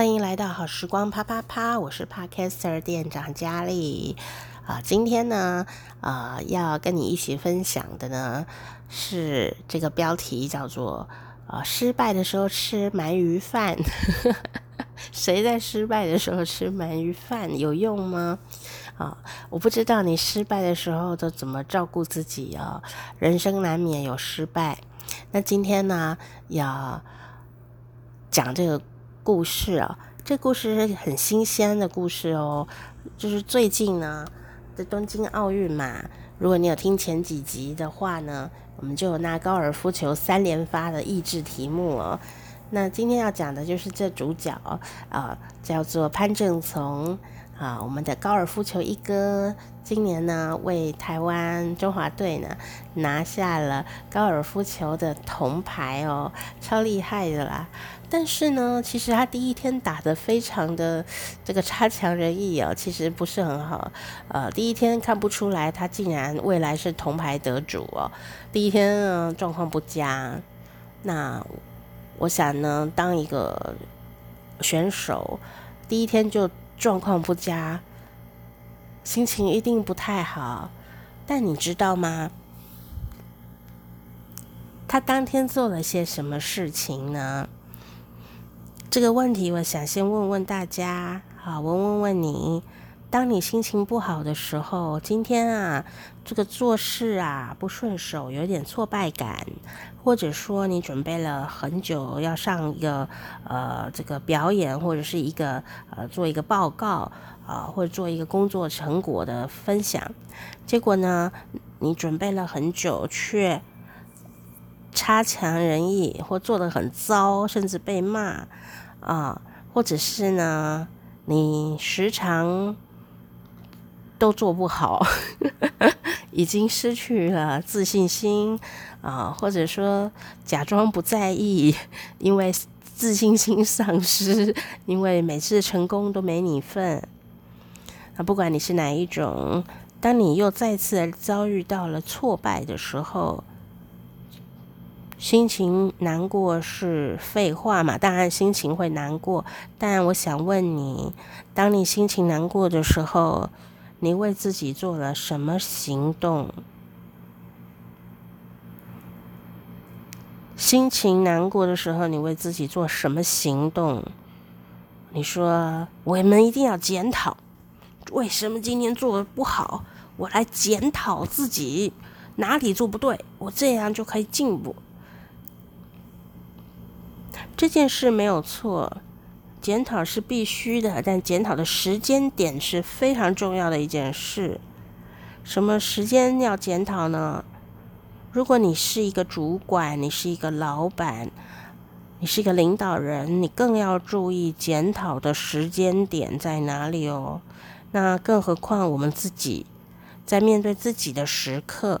欢迎来到好时光啪啪啪，我是 Podcaster 店长佳丽啊。今天呢，啊、呃，要跟你一起分享的呢是这个标题叫做“啊，失败的时候吃鳗鱼饭”。谁在失败的时候吃鳗鱼饭有用吗？啊，我不知道你失败的时候都怎么照顾自己啊。人生难免有失败。那今天呢，要讲这个。故事啊，这故事是很新鲜的故事哦。就是最近呢，在东京奥运嘛，如果你有听前几集的话呢，我们就有那高尔夫球三连发的益智题目哦。那今天要讲的就是这主角啊，叫做潘正从啊，我们的高尔夫球一哥，今年呢为台湾中华队呢拿下了高尔夫球的铜牌哦，超厉害的啦。但是呢，其实他第一天打得非常的这个差强人意哦，其实不是很好。呃，第一天看不出来他竟然未来是铜牌得主哦。第一天呢状况不佳，那我想呢，当一个选手第一天就状况不佳，心情一定不太好。但你知道吗？他当天做了些什么事情呢？这个问题，我想先问问大家，好，我问问你，当你心情不好的时候，今天啊，这个做事啊不顺手，有点挫败感，或者说你准备了很久要上一个呃这个表演，或者是一个呃做一个报告啊，或者做一个工作成果的分享，结果呢，你准备了很久，却差强人意，或做得很糟，甚至被骂。啊，或者是呢，你时常都做不好，已经失去了自信心啊，或者说假装不在意，因为自信心丧失，因为每次成功都没你份。啊，不管你是哪一种，当你又再次遭遇到了挫败的时候。心情难过是废话嘛？当然心情会难过，但我想问你，当你心情难过的时候，你为自己做了什么行动？心情难过的时候，你为自己做什么行动？你说我们一定要检讨，为什么今天做的不好？我来检讨自己哪里做不对，我这样就可以进步。这件事没有错，检讨是必须的，但检讨的时间点是非常重要的一件事。什么时间要检讨呢？如果你是一个主管，你是一个老板，你是一个领导人，你更要注意检讨的时间点在哪里哦。那更何况我们自己在面对自己的时刻，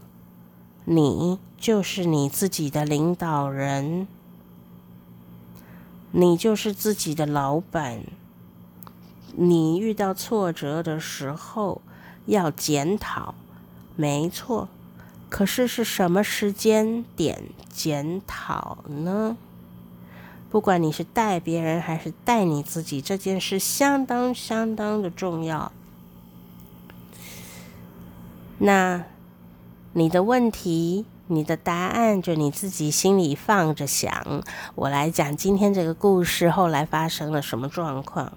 你就是你自己的领导人。你就是自己的老板，你遇到挫折的时候要检讨，没错。可是是什么时间点检讨呢？不管你是带别人还是带你自己，这件事相当相当的重要。那你的问题？你的答案就你自己心里放着想。我来讲今天这个故事后来发生了什么状况。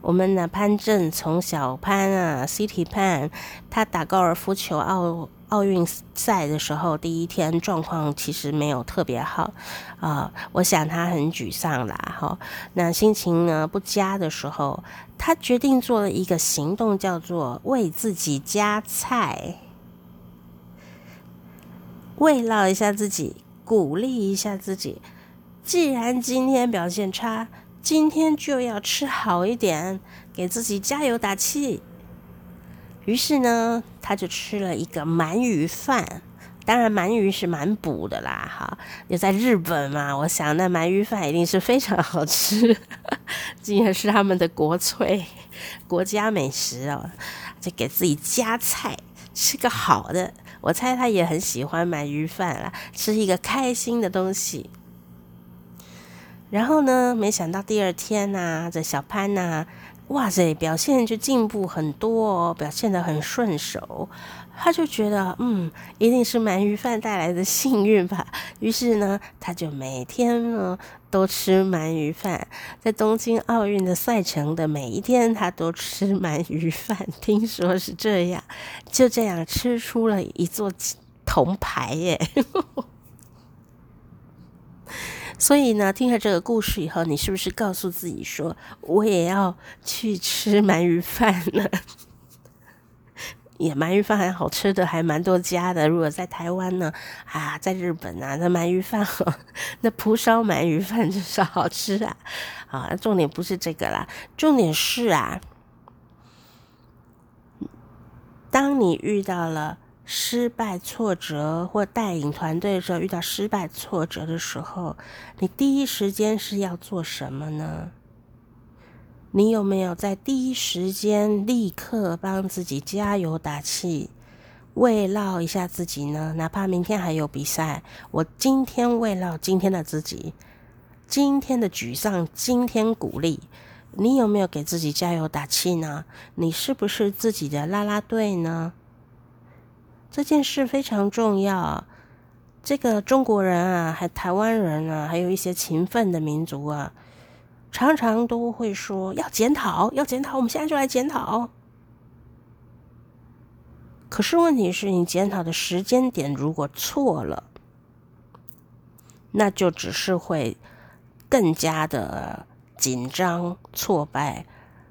我们的潘正从小潘啊，City 潘，他打高尔夫球奥奥运赛的时候，第一天状况其实没有特别好啊、我想他很沮丧啦，哈。那心情呢不佳的时候，他决定做了一个行动，叫做为自己加菜。慰劳一下自己，鼓励一下自己。既然今天表现差，今天就要吃好一点，给自己加油打气。于是呢，他就吃了一个鳗鱼饭。当然，鳗鱼是蛮补的啦，哈。也在日本嘛，我想那鳗鱼饭一定是非常好吃，竟然是他们的国粹、国家美食哦。就给自己加菜，吃个好的。我猜他也很喜欢买鱼饭啦，吃一个开心的东西。然后呢，没想到第二天呐、这小潘呐、哇塞，表现就进步很多哦，表现的很顺手。他就觉得，嗯，一定是鳗鱼饭带来的幸运吧。于是呢，他就每天呢都吃鳗鱼饭，在东京奥运的赛程的每一天，他都吃鳗鱼饭。听说是这样，就这样吃出了一座铜牌耶。所以呢，听了这个故事以后，你是不是告诉自己说，我也要去吃鳗鱼饭呢？也鳗鱼饭还好吃的，还蛮多家的。如果在台湾呢，啊，在日本啊，那鳗鱼饭，那蒲烧鳗鱼饭至少好吃啊。啊，重点不是这个啦，重点是啊，当你遇到了。失败、挫折或带领团队的时候，遇到失败、挫折的时候，你第一时间是要做什么呢？你有没有在第一时间立刻帮自己加油打气，慰劳一下自己呢？哪怕明天还有比赛，我今天慰劳今天的自己，今天的沮丧，今天鼓励，你有没有给自己加油打气呢？你是不是自己的啦啦队呢？这件事非常重要。这个中国人啊，还台湾人啊，还有一些勤奋的民族啊，常常都会说要检讨，要检讨。我们现在就来检讨。可是问题是你检讨的时间点如果错了，那就只是会更加的紧张、挫败、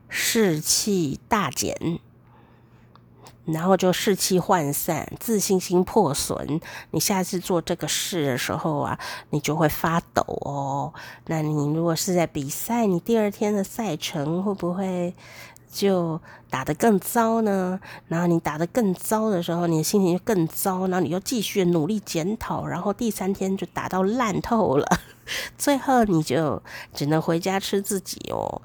士气大减。然后就士气涣散，自信心破损。你下次做这个事的时候啊，你就会发抖哦。那你如果是在比赛，你第二天的赛程会不会就打得更糟呢？然后你打得更糟的时候，你的心情就更糟。然后你又继续努力检讨，然后第三天就打到烂透了，最后你就只能回家吃自己哦。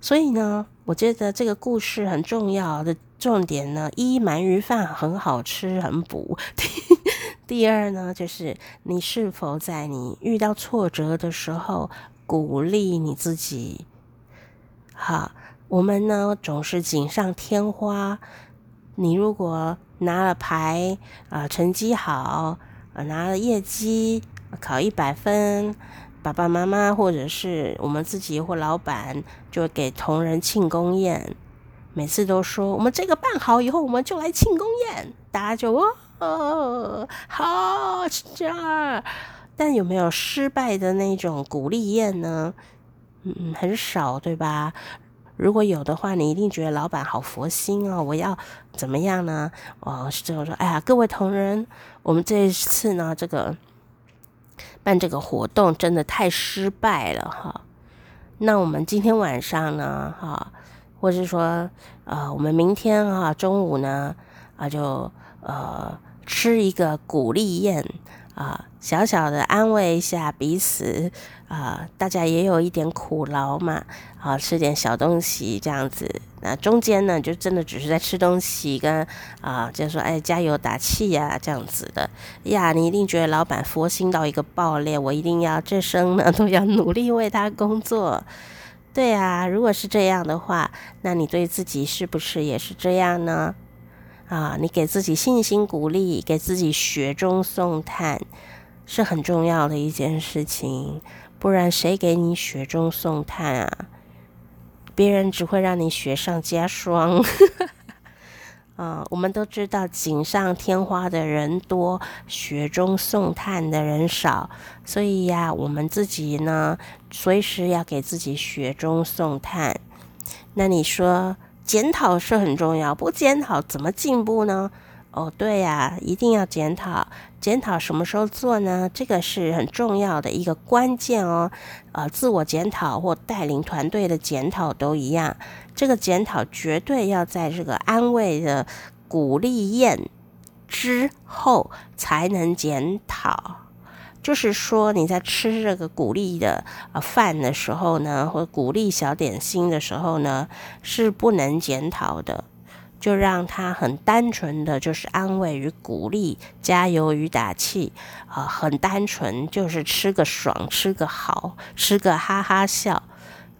所以呢，我觉得这个故事很重要的重点呢，一鳗鱼饭很好吃，很补。第二呢，就是你是否在你遇到挫折的时候鼓励你自己。好，我们呢总是锦上添花。你如果拿了牌啊、成绩好，呃、拿了业绩，考一百分。爸爸妈妈或者是我们自己或老板，就会给同仁庆功宴。每次都说我们这个办好以后，我们就来庆功宴，大家就哦，好这样。但有没有失败的那种鼓励宴呢？嗯，很少，对吧？如果有的话，你一定觉得老板好佛心哦。我要怎么样呢？哦，是这种说，哎呀，各位同仁，我们这一次呢，这个。办这个活动真的太失败了哈，那我们今天晚上呢哈，或者说呃，我们明天啊中午呢啊就呃吃一个鼓励宴。啊，小小的安慰一下彼此啊，大家也有一点苦劳嘛，啊，吃点小东西这样子。那中间呢，就真的只是在吃东西跟啊，就是说哎，加油打气呀，这样子的呀。你一定觉得老板佛心到一个爆裂，我一定要这生呢都要努力为他工作。对啊，如果是这样的话，那你对自己是不是也是这样呢？啊，你给自己信心鼓励，给自己雪中送炭，是很重要的一件事情。不然谁给你雪中送炭啊？别人只会让你雪上加霜。啊，我们都知道锦上添花的人多，雪中送炭的人少。所以呀，我们自己呢，随时要给自己雪中送炭。那你说？检讨是很重要，不检讨怎么进步呢？哦，对呀，一定要检讨。检讨什么时候做呢？这个是很重要的一个关键哦。呃，自我检讨或带领团队的检讨都一样。这个检讨绝对要在这个安慰的鼓励宴之后才能检讨。就是说，你在吃这个鼓励的呃饭的时候呢，或鼓励小点心的时候呢，是不能检讨的。就让他很单纯的就是安慰与鼓励、加油与打气啊，很单纯就是吃个爽、吃个好、吃个哈哈笑。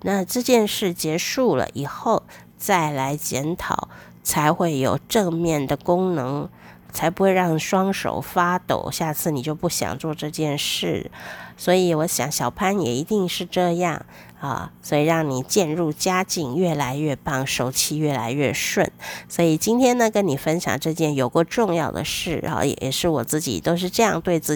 那这件事结束了以后，再来检讨，才会有正面的功能，才不会让双手发抖。下次你就不想做这件事。所以我想小潘也一定是这样。啊，所以让你渐入佳境，越来越棒，手气越来越顺。所以今天呢，跟你分享这件有过重要的事，啊，也是我自己都是这样对自